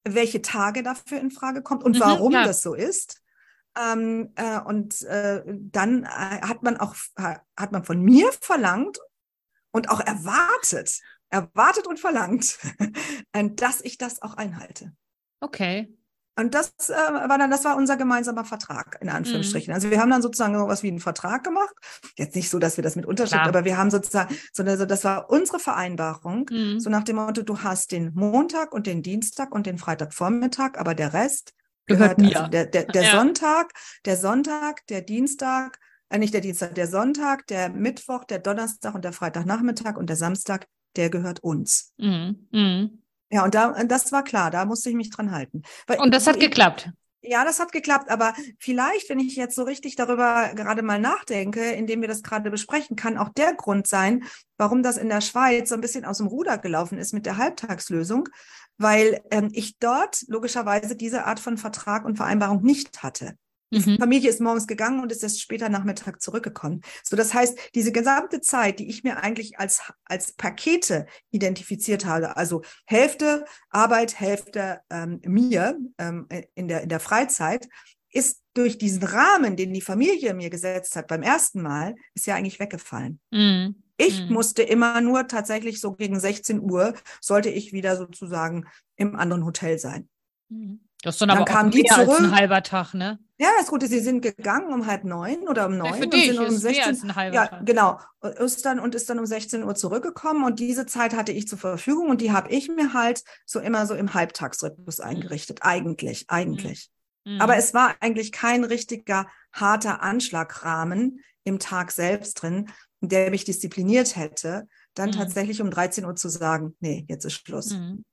welche Tage dafür in Frage kommt und mhm, warum ja. das so ist. Ähm, äh, und äh, dann äh, hat man auch hat man von mir verlangt und auch erwartet, erwartet und verlangt, äh, dass ich das auch einhalte. Okay. Und das äh, war dann, das war unser gemeinsamer Vertrag, in Anführungsstrichen. Mhm. Also wir haben dann sozusagen so was wie einen Vertrag gemacht. Jetzt nicht so, dass wir das mit Unterschrift, aber wir haben sozusagen, sondern so, das war unsere Vereinbarung. Mhm. So nach dem Motto, du hast den Montag und den Dienstag und den Freitagvormittag, aber der Rest gehört, gehört. Also der, der, der ja. Sonntag, der Sonntag, der Dienstag, äh, nicht der Dienstag, der Sonntag, der Mittwoch, der Donnerstag und der Freitagnachmittag und der Samstag, der gehört uns. Mhm. Mhm. Ja, und da, das war klar, da musste ich mich dran halten. Weil, und das hat ich, geklappt. Ja, das hat geklappt, aber vielleicht, wenn ich jetzt so richtig darüber gerade mal nachdenke, indem wir das gerade besprechen, kann auch der Grund sein, warum das in der Schweiz so ein bisschen aus dem Ruder gelaufen ist mit der Halbtagslösung, weil ähm, ich dort logischerweise diese Art von Vertrag und Vereinbarung nicht hatte. Die mhm. Familie ist morgens gegangen und ist erst später Nachmittag zurückgekommen. So, das heißt, diese gesamte Zeit, die ich mir eigentlich als, als Pakete identifiziert habe, also Hälfte Arbeit, Hälfte ähm, mir ähm, in, der, in der Freizeit, ist durch diesen Rahmen, den die Familie mir gesetzt hat beim ersten Mal, ist ja eigentlich weggefallen. Mhm. Ich mhm. musste immer nur tatsächlich so gegen 16 Uhr sollte ich wieder sozusagen im anderen Hotel sein. Mhm. Das ist dann, dann aber kamen die zurück. ein halber Tag, ne? Ja, das Gute, sie sind gegangen um halb neun oder um neun. Ja, für dich und sind um 16, mehr als ein halber ja, Tag. genau. Ist dann, und ist dann um 16 Uhr zurückgekommen und diese Zeit hatte ich zur Verfügung und die habe ich mir halt so immer so im Halbtagsrhythmus mhm. eingerichtet. Eigentlich, eigentlich. Mhm. Aber es war eigentlich kein richtiger harter Anschlagrahmen im Tag selbst drin, der mich diszipliniert hätte, dann mhm. tatsächlich um 13 Uhr zu sagen, nee, jetzt ist Schluss. Mhm.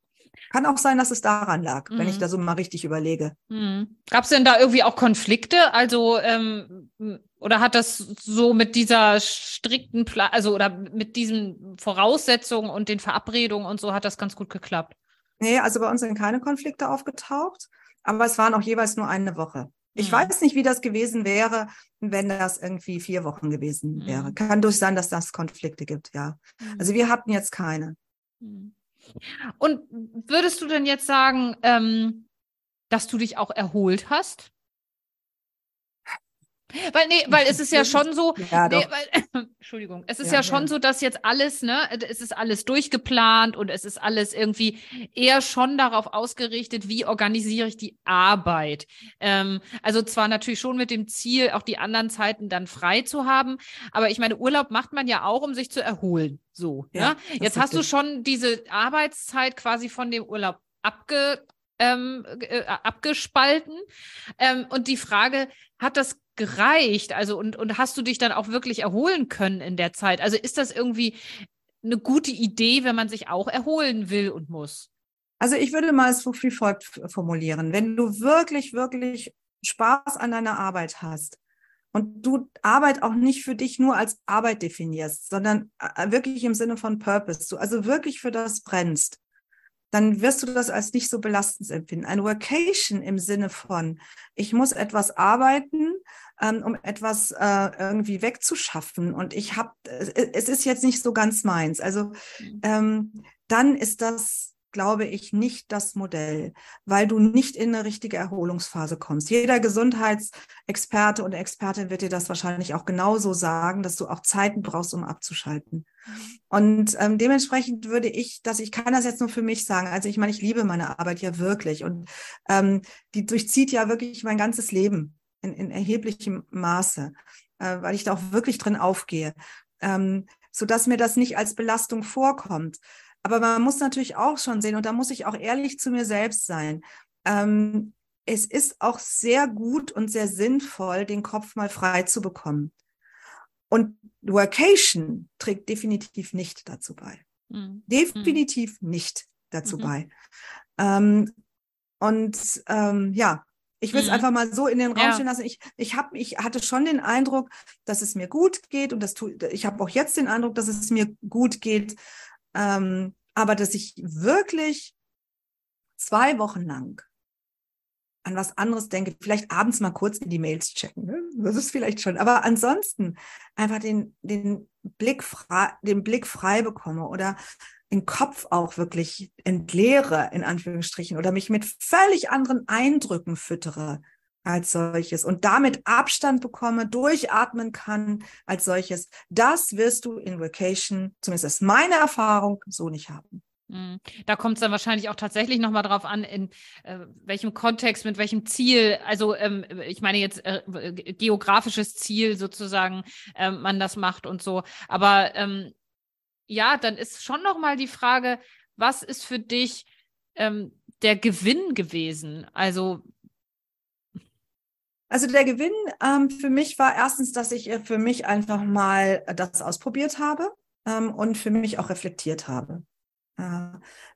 Kann auch sein, dass es daran lag, mhm. wenn ich mhm. da so mal richtig überlege. Mhm. Gab es denn da irgendwie auch Konflikte? Also, ähm, oder hat das so mit dieser strikten, Pla also oder mit diesen Voraussetzungen und den Verabredungen und so hat das ganz gut geklappt? Nee, also bei uns sind keine Konflikte aufgetaucht, aber es waren auch jeweils nur eine Woche. Ich mhm. weiß nicht, wie das gewesen wäre, wenn das irgendwie vier Wochen gewesen wäre. Mhm. Kann durch sein, dass das Konflikte gibt, ja. Mhm. Also wir hatten jetzt keine. Und würdest du denn jetzt sagen, ähm, dass du dich auch erholt hast? Weil, nee, weil es ist ja schon so, ja, nee, weil, Entschuldigung, es ist ja, ja schon ja. so, dass jetzt alles, ne, es ist alles durchgeplant und es ist alles irgendwie eher schon darauf ausgerichtet, wie organisiere ich die Arbeit. Ähm, also zwar natürlich schon mit dem Ziel, auch die anderen Zeiten dann frei zu haben, aber ich meine, Urlaub macht man ja auch, um sich zu erholen. So, ja. Ne? Jetzt hast du schon diese Arbeitszeit quasi von dem Urlaub abge ähm, äh, abgespalten. Ähm, und die Frage, hat das gereicht? Also, und, und hast du dich dann auch wirklich erholen können in der Zeit? Also ist das irgendwie eine gute Idee, wenn man sich auch erholen will und muss? Also ich würde mal so wie folgt formulieren. Wenn du wirklich, wirklich Spaß an deiner Arbeit hast und du Arbeit auch nicht für dich nur als Arbeit definierst, sondern äh, wirklich im Sinne von Purpose, du also wirklich für das brennst, dann wirst du das als nicht so belastend empfinden. Ein Workation im Sinne von, ich muss etwas arbeiten, ähm, um etwas äh, irgendwie wegzuschaffen und ich habe, es ist jetzt nicht so ganz meins. Also mhm. ähm, dann ist das glaube ich, nicht das Modell, weil du nicht in eine richtige Erholungsphase kommst. Jeder Gesundheitsexperte und Expertin wird dir das wahrscheinlich auch genauso sagen, dass du auch Zeiten brauchst, um abzuschalten. Und ähm, dementsprechend würde ich, dass ich kann das jetzt nur für mich sagen. Also ich meine, ich liebe meine Arbeit ja wirklich und ähm, die durchzieht ja wirklich mein ganzes Leben in, in erheblichem Maße, äh, weil ich da auch wirklich drin aufgehe, ähm, so dass mir das nicht als Belastung vorkommt. Aber man muss natürlich auch schon sehen, und da muss ich auch ehrlich zu mir selbst sein. Ähm, es ist auch sehr gut und sehr sinnvoll, den Kopf mal frei zu bekommen. Und Workation trägt definitiv nicht dazu bei. Mhm. Definitiv mhm. nicht dazu mhm. bei. Ähm, und ähm, ja, ich will es mhm. einfach mal so in den Raum ja. stehen lassen. Ich, ich, hab, ich hatte schon den Eindruck, dass es mir gut geht und das tu, ich habe auch jetzt den Eindruck, dass es mir gut geht. Ähm, aber dass ich wirklich zwei Wochen lang an was anderes denke, vielleicht abends mal kurz in die Mails checken, ne? das ist vielleicht schon, aber ansonsten einfach den, den Blick den Blick frei bekomme oder den Kopf auch wirklich entleere, in Anführungsstrichen, oder mich mit völlig anderen Eindrücken füttere, als solches und damit Abstand bekomme, durchatmen kann als solches. Das wirst du in Vacation, zumindest ist meine Erfahrung, so nicht haben. Mhm. Da kommt es dann wahrscheinlich auch tatsächlich nochmal drauf an, in äh, welchem Kontext, mit welchem Ziel, also ähm, ich meine jetzt äh, geografisches Ziel sozusagen, äh, man das macht und so. Aber ähm, ja, dann ist schon nochmal die Frage, was ist für dich ähm, der Gewinn gewesen? Also also der Gewinn ähm, für mich war erstens, dass ich äh, für mich einfach mal das ausprobiert habe ähm, und für mich auch reflektiert habe. Äh,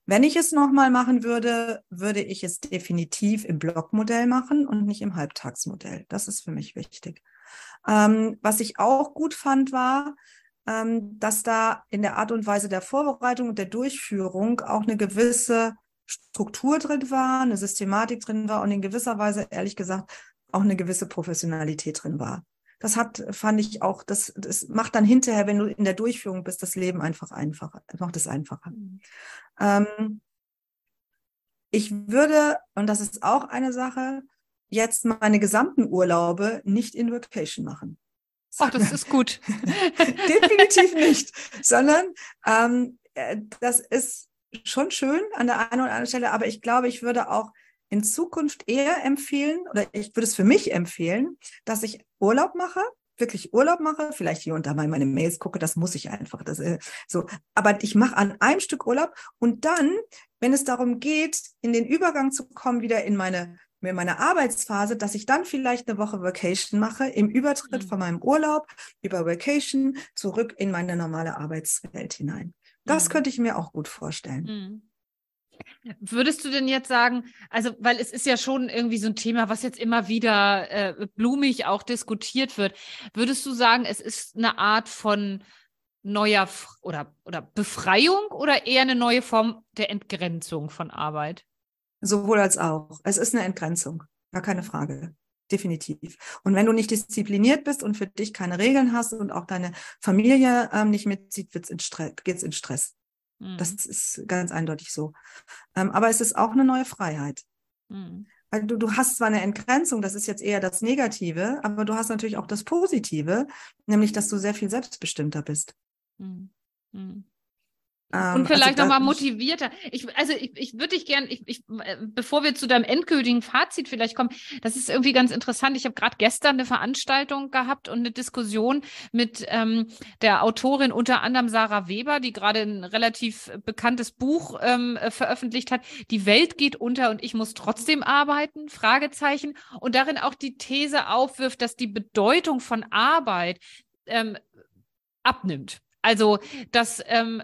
wenn ich es nochmal machen würde, würde ich es definitiv im Blockmodell machen und nicht im Halbtagsmodell. Das ist für mich wichtig. Ähm, was ich auch gut fand, war, ähm, dass da in der Art und Weise der Vorbereitung und der Durchführung auch eine gewisse Struktur drin war, eine Systematik drin war und in gewisser Weise, ehrlich gesagt, auch eine gewisse Professionalität drin war. Das hat, fand ich auch, das, das macht dann hinterher, wenn du in der Durchführung bist, das Leben einfach einfacher, macht es einfacher. Mhm. Ähm, ich würde, und das ist auch eine Sache, jetzt meine gesamten Urlaube nicht in Vacation machen. Ach, das ist gut. Definitiv nicht, sondern ähm, äh, das ist schon schön an der einen oder anderen Stelle, aber ich glaube, ich würde auch in Zukunft eher empfehlen, oder ich würde es für mich empfehlen, dass ich Urlaub mache, wirklich Urlaub mache, vielleicht hier und da mal meine Mails gucke, das muss ich einfach. Das, äh, so. Aber ich mache an einem Stück Urlaub und dann, wenn es darum geht, in den Übergang zu kommen, wieder in meine in meiner Arbeitsphase, dass ich dann vielleicht eine Woche Vacation mache, im Übertritt mhm. von meinem Urlaub über Vacation zurück in meine normale Arbeitswelt hinein. Das mhm. könnte ich mir auch gut vorstellen. Würdest du denn jetzt sagen, also weil es ist ja schon irgendwie so ein Thema, was jetzt immer wieder äh, blumig auch diskutiert wird, würdest du sagen, es ist eine Art von neuer F oder, oder Befreiung oder eher eine neue Form der Entgrenzung von Arbeit? Sowohl als auch. Es ist eine Entgrenzung, gar keine Frage. Definitiv. Und wenn du nicht diszipliniert bist und für dich keine Regeln hast und auch deine Familie ähm, nicht mitzieht, geht's in Stress. Mhm. Das ist ganz eindeutig so. Ähm, aber es ist auch eine neue Freiheit. Mhm. Weil du, du hast zwar eine Entgrenzung, das ist jetzt eher das Negative, aber du hast natürlich auch das Positive, nämlich dass du sehr viel selbstbestimmter bist. Mhm. Ähm, und vielleicht also nochmal motivierter. Ich, also ich, ich würde dich gern, ich, ich, äh, bevor wir zu deinem endgültigen Fazit vielleicht kommen, das ist irgendwie ganz interessant. Ich habe gerade gestern eine Veranstaltung gehabt und eine Diskussion mit ähm, der Autorin unter anderem Sarah Weber, die gerade ein relativ bekanntes Buch ähm, äh, veröffentlicht hat. Die Welt geht unter und ich muss trotzdem arbeiten? Fragezeichen. Und darin auch die These aufwirft, dass die Bedeutung von Arbeit ähm, abnimmt. Also, dass ähm,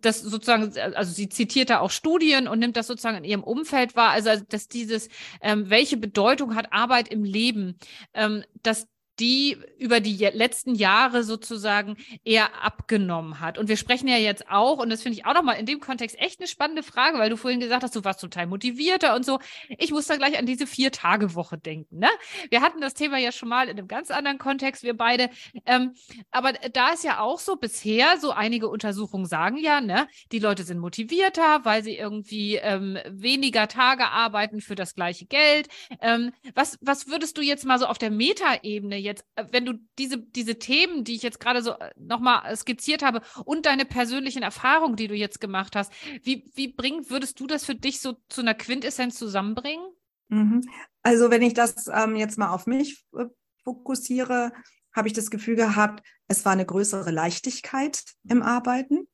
das sozusagen, also sie zitiert da auch Studien und nimmt das sozusagen in ihrem Umfeld wahr, also dass dieses, ähm, welche Bedeutung hat Arbeit im Leben, ähm, dass die über die letzten Jahre sozusagen eher abgenommen hat. Und wir sprechen ja jetzt auch, und das finde ich auch nochmal in dem Kontext echt eine spannende Frage, weil du vorhin gesagt hast, du warst total motivierter und so. Ich muss da gleich an diese Vier-Tage-Woche denken. Ne? Wir hatten das Thema ja schon mal in einem ganz anderen Kontext, wir beide. Ähm, aber da ist ja auch so bisher, so einige Untersuchungen sagen ja, ne, die Leute sind motivierter, weil sie irgendwie ähm, weniger Tage arbeiten für das gleiche Geld. Ähm, was, was würdest du jetzt mal so auf der Metaebene jetzt, äh, wenn du diese, diese Themen, die ich jetzt gerade so äh, nochmal skizziert habe und deine persönlichen Erfahrungen, die du jetzt gemacht hast, wie, wie bring, würdest du das für dich so zu einer Quintessenz zusammenbringen? Mhm. Also wenn ich das ähm, jetzt mal auf mich äh, fokussiere, habe ich das Gefühl gehabt, es war eine größere Leichtigkeit im Arbeiten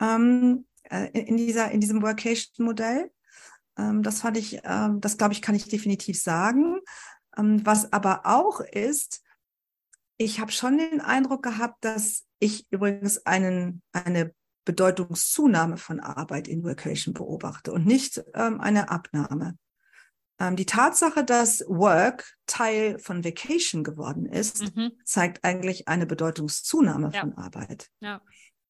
ähm, äh, in, dieser, in diesem Workation-Modell. Ähm, das fand ich, ähm, das glaube ich, kann ich definitiv sagen. Ähm, was aber auch ist, ich habe schon den Eindruck gehabt, dass ich übrigens einen, eine Bedeutungszunahme von Arbeit in Workation beobachte und nicht ähm, eine Abnahme. Ähm, die Tatsache, dass Work Teil von Vacation geworden ist, mhm. zeigt eigentlich eine Bedeutungszunahme ja. von Arbeit. Ja.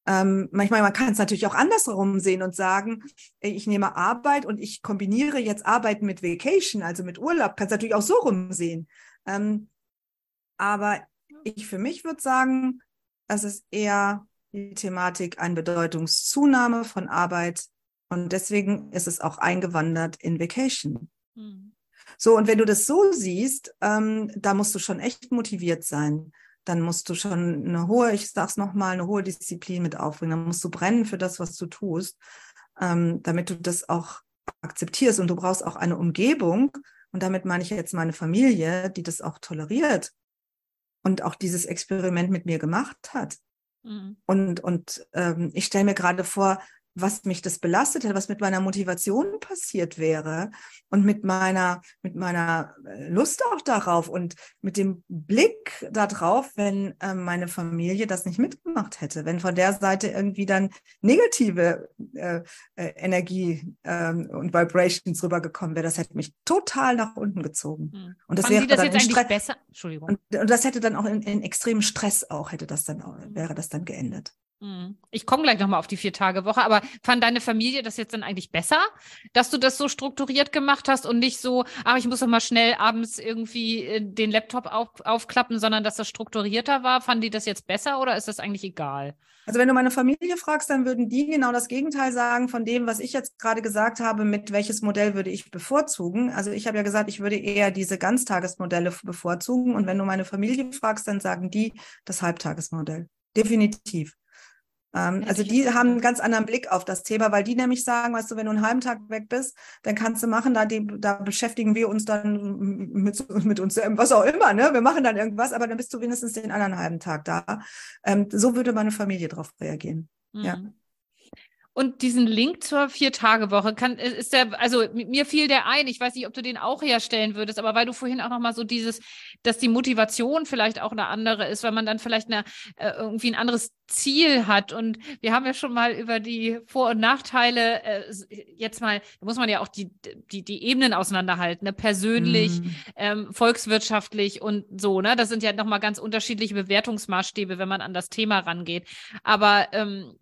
Ähm, manchmal man kann es natürlich auch andersherum sehen und sagen, ich nehme Arbeit und ich kombiniere jetzt Arbeit mit Vacation, also mit Urlaub. Kann es natürlich auch so rumsehen. Ähm, aber ich für mich würde sagen, es ist eher die Thematik eine Bedeutungszunahme von Arbeit und deswegen ist es auch eingewandert in Vacation. Mhm. So, und wenn du das so siehst, ähm, da musst du schon echt motiviert sein dann musst du schon eine hohe, ich sag's nochmal, eine hohe Disziplin mit aufbringen. Dann musst du brennen für das, was du tust, ähm, damit du das auch akzeptierst. Und du brauchst auch eine Umgebung. Und damit meine ich jetzt meine Familie, die das auch toleriert und auch dieses Experiment mit mir gemacht hat. Mhm. Und, und ähm, ich stelle mir gerade vor, was mich das belastet hätte, was mit meiner Motivation passiert wäre und mit meiner, mit meiner äh, Lust auch darauf und mit dem Blick darauf, wenn äh, meine Familie das nicht mitgemacht hätte, wenn von der Seite irgendwie dann negative äh, äh, Energie ähm, und Vibrations rübergekommen wäre, das hätte mich total nach unten gezogen. Hm. Und das Fanden wäre das dann jetzt eigentlich besser? Entschuldigung. Und, und, das hätte dann auch in, in extremen Stress auch hätte das dann wäre das dann geendet. Mhm. Ich komme gleich nochmal auf die Vier-Tage-Woche, aber fand deine Familie das jetzt dann eigentlich besser, dass du das so strukturiert gemacht hast und nicht so, aber ich muss doch mal schnell abends irgendwie äh, den Laptop auf, aufklappen, sondern dass das strukturierter war? Fanden die das jetzt besser oder ist das eigentlich egal? Also wenn du meine Familie fragst, dann würden die genau das Gegenteil sagen von dem, was ich jetzt gerade gesagt habe, mit welches Modell würde ich bevorzugen. Also ich habe ja gesagt, ich würde eher diese Ganztagesmodelle bevorzugen. Und wenn du meine Familie fragst, dann sagen die das Halbtagesmodell. Definitiv. Ähm, also die haben einen ganz anderen Blick auf das Thema, weil die nämlich sagen, weißt du, wenn du einen halben Tag weg bist, dann kannst du machen, da, die, da beschäftigen wir uns dann mit, mit uns, was auch immer, ne? Wir machen dann irgendwas, aber dann bist du wenigstens den anderen halben Tag da. Ähm, so würde meine Familie darauf reagieren. Mhm. Ja. Und diesen Link zur Vier-Tage-Woche kann, ist der, also mir fiel der ein, ich weiß nicht, ob du den auch herstellen würdest, aber weil du vorhin auch nochmal so dieses, dass die Motivation vielleicht auch eine andere ist, weil man dann vielleicht eine, äh, irgendwie ein anderes Ziel hat. Und wir haben ja schon mal über die Vor- und Nachteile, äh, jetzt mal, da muss man ja auch die, die, die Ebenen auseinanderhalten, ne? persönlich, mm. ähm, volkswirtschaftlich und so, ne? Das sind ja nochmal ganz unterschiedliche Bewertungsmaßstäbe, wenn man an das Thema rangeht. Aber ähm,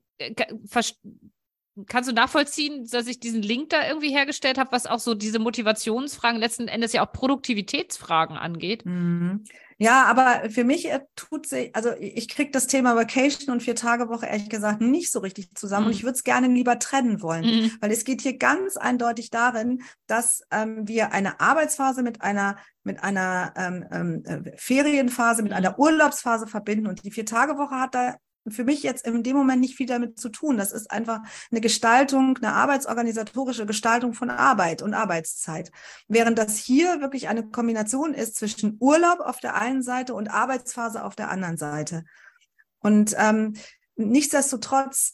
kannst du nachvollziehen, dass ich diesen Link da irgendwie hergestellt habe, was auch so diese Motivationsfragen letzten Endes ja auch Produktivitätsfragen angeht? Mhm. Ja, aber für mich äh, tut sich, also ich kriege das Thema Vacation und Vier-Tage-Woche ehrlich gesagt nicht so richtig zusammen. Mhm. Und ich würde es gerne lieber trennen wollen, mhm. weil es geht hier ganz eindeutig darin, dass ähm, wir eine Arbeitsphase mit einer mit einer ähm, ähm, äh, Ferienphase, mit mhm. einer Urlaubsphase verbinden. Und die Vier-Tage-Woche hat da für mich jetzt in dem Moment nicht viel damit zu tun. Das ist einfach eine Gestaltung, eine arbeitsorganisatorische Gestaltung von Arbeit und Arbeitszeit. Während das hier wirklich eine Kombination ist zwischen Urlaub auf der einen Seite und Arbeitsphase auf der anderen Seite. Und ähm, nichtsdestotrotz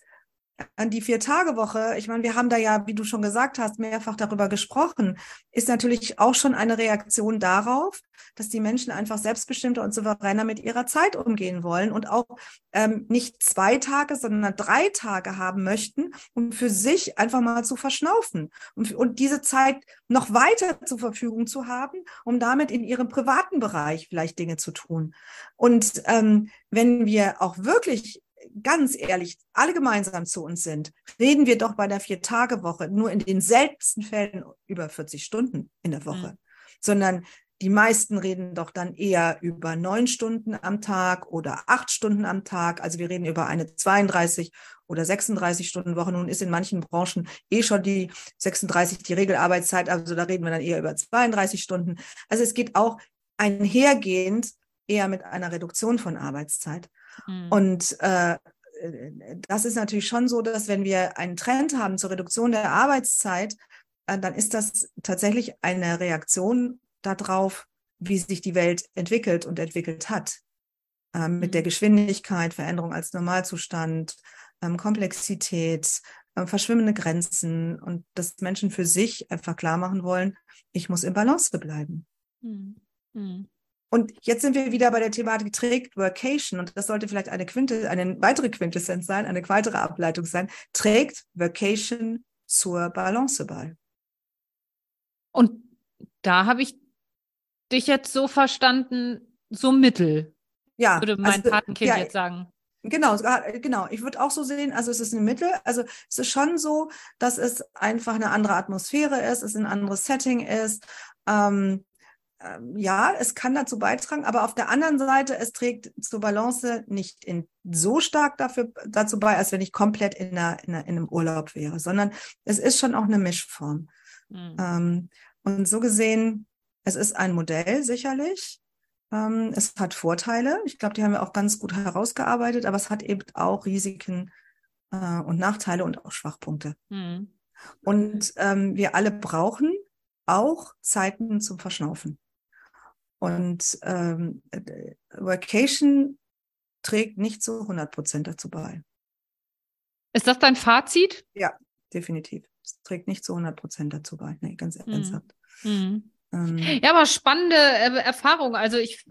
an die Vier-Tage-Woche, ich meine, wir haben da ja, wie du schon gesagt hast, mehrfach darüber gesprochen, ist natürlich auch schon eine Reaktion darauf, dass die Menschen einfach selbstbestimmter und souveräner mit ihrer Zeit umgehen wollen und auch ähm, nicht zwei Tage, sondern drei Tage haben möchten, um für sich einfach mal zu verschnaufen und, und diese Zeit noch weiter zur Verfügung zu haben, um damit in ihrem privaten Bereich vielleicht Dinge zu tun. Und ähm, wenn wir auch wirklich ganz ehrlich alle gemeinsam zu uns sind, reden wir doch bei der Vier-Tage-Woche nur in den seltensten Fällen über 40 Stunden in der Woche, mhm. sondern die meisten reden doch dann eher über neun Stunden am Tag oder acht Stunden am Tag. Also wir reden über eine 32 oder 36 Stunden Woche. Nun ist in manchen Branchen eh schon die 36 die Regelarbeitszeit. Also da reden wir dann eher über 32 Stunden. Also es geht auch einhergehend eher mit einer Reduktion von Arbeitszeit. Mhm. Und äh, das ist natürlich schon so, dass wenn wir einen Trend haben zur Reduktion der Arbeitszeit, äh, dann ist das tatsächlich eine Reaktion darauf, wie sich die Welt entwickelt und entwickelt hat. Ähm, mit der mhm. Geschwindigkeit, Veränderung als Normalzustand, ähm, Komplexität, äh, verschwimmende Grenzen und dass Menschen für sich einfach klar machen wollen, ich muss im Balance bleiben. Mhm. Und jetzt sind wir wieder bei der Thematik trägt Workation und das sollte vielleicht eine Quinte, eine weitere Quintessenz sein, eine weitere Ableitung sein. Trägt Workation zur Balance bei. Und da habe ich dich jetzt so verstanden, so mittel. Ja. Würde mein also, Patenkind ja, jetzt sagen. Genau, genau. Ich würde auch so sehen, also es ist ein Mittel. Also es ist schon so, dass es einfach eine andere Atmosphäre ist, es ein anderes Setting ist. Ähm, ja, es kann dazu beitragen, aber auf der anderen Seite, es trägt zur Balance nicht in, so stark dafür, dazu bei, als wenn ich komplett in, einer, in, einer, in einem Urlaub wäre, sondern es ist schon auch eine Mischform. Mhm. Ähm, und so gesehen, es ist ein Modell sicherlich. Ähm, es hat Vorteile. Ich glaube, die haben wir auch ganz gut herausgearbeitet, aber es hat eben auch Risiken äh, und Nachteile und auch Schwachpunkte. Mhm. Und ähm, wir alle brauchen auch Zeiten zum Verschnaufen. Und ähm, Vacation trägt nicht zu 100 Prozent dazu bei. Ist das dein Fazit? Ja, definitiv. Es trägt nicht zu 100 Prozent dazu bei. Nee, ganz mhm. ernsthaft. Mhm. Ähm, ja, aber spannende äh, Erfahrung. Also ich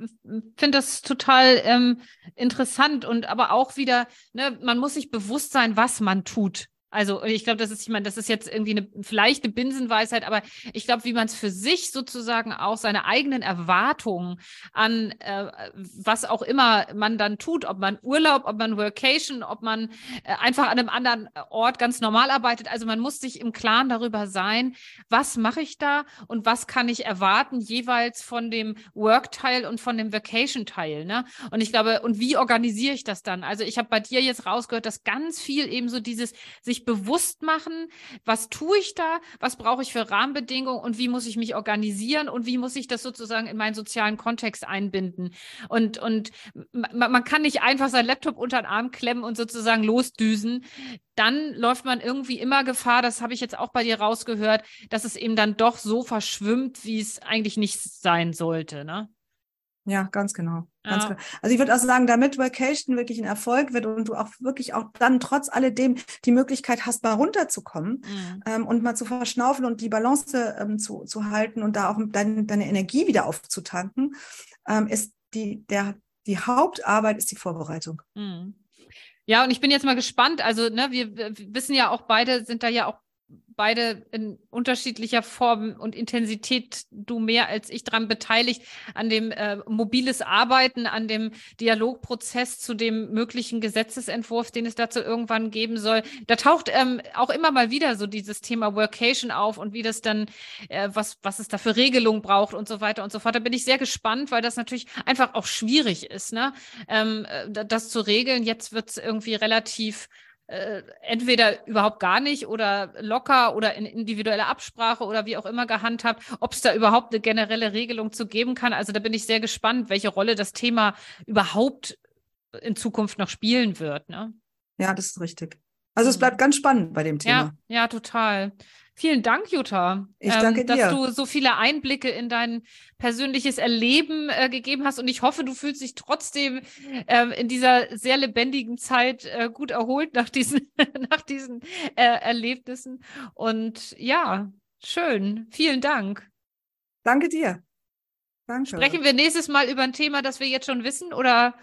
finde das total ähm, interessant und aber auch wieder, ne, man muss sich bewusst sein, was man tut. Also ich glaube, das ist, ich meine, das ist jetzt irgendwie eine, vielleicht eine Binsenweisheit, aber ich glaube, wie man es für sich sozusagen auch seine eigenen Erwartungen an äh, was auch immer man dann tut, ob man Urlaub, ob man Workation, ob man äh, einfach an einem anderen Ort ganz normal arbeitet. Also man muss sich im Klaren darüber sein, was mache ich da und was kann ich erwarten, jeweils von dem Work-Teil und von dem Vacation-Teil. Ne? Und ich glaube, und wie organisiere ich das dann? Also ich habe bei dir jetzt rausgehört, dass ganz viel eben so dieses sich bewusst machen, was tue ich da, was brauche ich für Rahmenbedingungen und wie muss ich mich organisieren und wie muss ich das sozusagen in meinen sozialen Kontext einbinden. Und, und man, man kann nicht einfach seinen Laptop unter den Arm klemmen und sozusagen losdüsen. Dann läuft man irgendwie immer Gefahr, das habe ich jetzt auch bei dir rausgehört, dass es eben dann doch so verschwimmt, wie es eigentlich nicht sein sollte. Ne? Ja, ganz genau. Ganz ja. genau. Also ich würde auch sagen, damit Vacation wirklich ein Erfolg wird und du auch wirklich auch dann trotz alledem die Möglichkeit hast, mal runterzukommen mhm. ähm, und mal zu verschnaufen und die Balance ähm, zu, zu halten und da auch dein, deine Energie wieder aufzutanken, ähm, ist die, der, die Hauptarbeit ist die Vorbereitung. Mhm. Ja, und ich bin jetzt mal gespannt. Also, ne, wir, wir wissen ja auch beide, sind da ja auch beide in unterschiedlicher Form und Intensität, du mehr als ich dran beteiligt, an dem äh, mobiles Arbeiten, an dem Dialogprozess zu dem möglichen Gesetzesentwurf, den es dazu irgendwann geben soll. Da taucht ähm, auch immer mal wieder so dieses Thema Workation auf und wie das dann, äh, was, was es da für Regelungen braucht und so weiter und so fort. Da bin ich sehr gespannt, weil das natürlich einfach auch schwierig ist, ne? Ähm, äh, das zu regeln. Jetzt wird es irgendwie relativ äh, entweder überhaupt gar nicht oder locker oder in individueller Absprache oder wie auch immer gehandhabt, ob es da überhaupt eine generelle Regelung zu geben kann. Also da bin ich sehr gespannt, welche Rolle das Thema überhaupt in Zukunft noch spielen wird. Ne? Ja, das ist richtig. Also es mhm. bleibt ganz spannend bei dem Thema. Ja, ja, total. Vielen Dank, Jutta. Ich danke ähm, dir. Dass du so viele Einblicke in dein persönliches Erleben äh, gegeben hast. Und ich hoffe, du fühlst dich trotzdem äh, in dieser sehr lebendigen Zeit äh, gut erholt nach diesen, nach diesen äh, Erlebnissen. Und ja, schön. Vielen Dank. Danke dir. Danke. Sprechen wir nächstes Mal über ein Thema, das wir jetzt schon wissen oder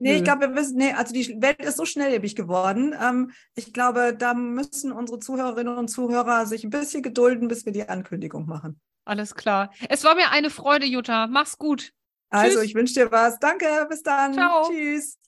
Nee, ich glaube, wir wissen, nee, also die Welt ist so schnelllebig geworden. Ähm, ich glaube, da müssen unsere Zuhörerinnen und Zuhörer sich ein bisschen gedulden, bis wir die Ankündigung machen. Alles klar. Es war mir eine Freude, Jutta. Mach's gut. Also, Tschüss. ich wünsche dir was. Danke, bis dann. Ciao. Tschüss.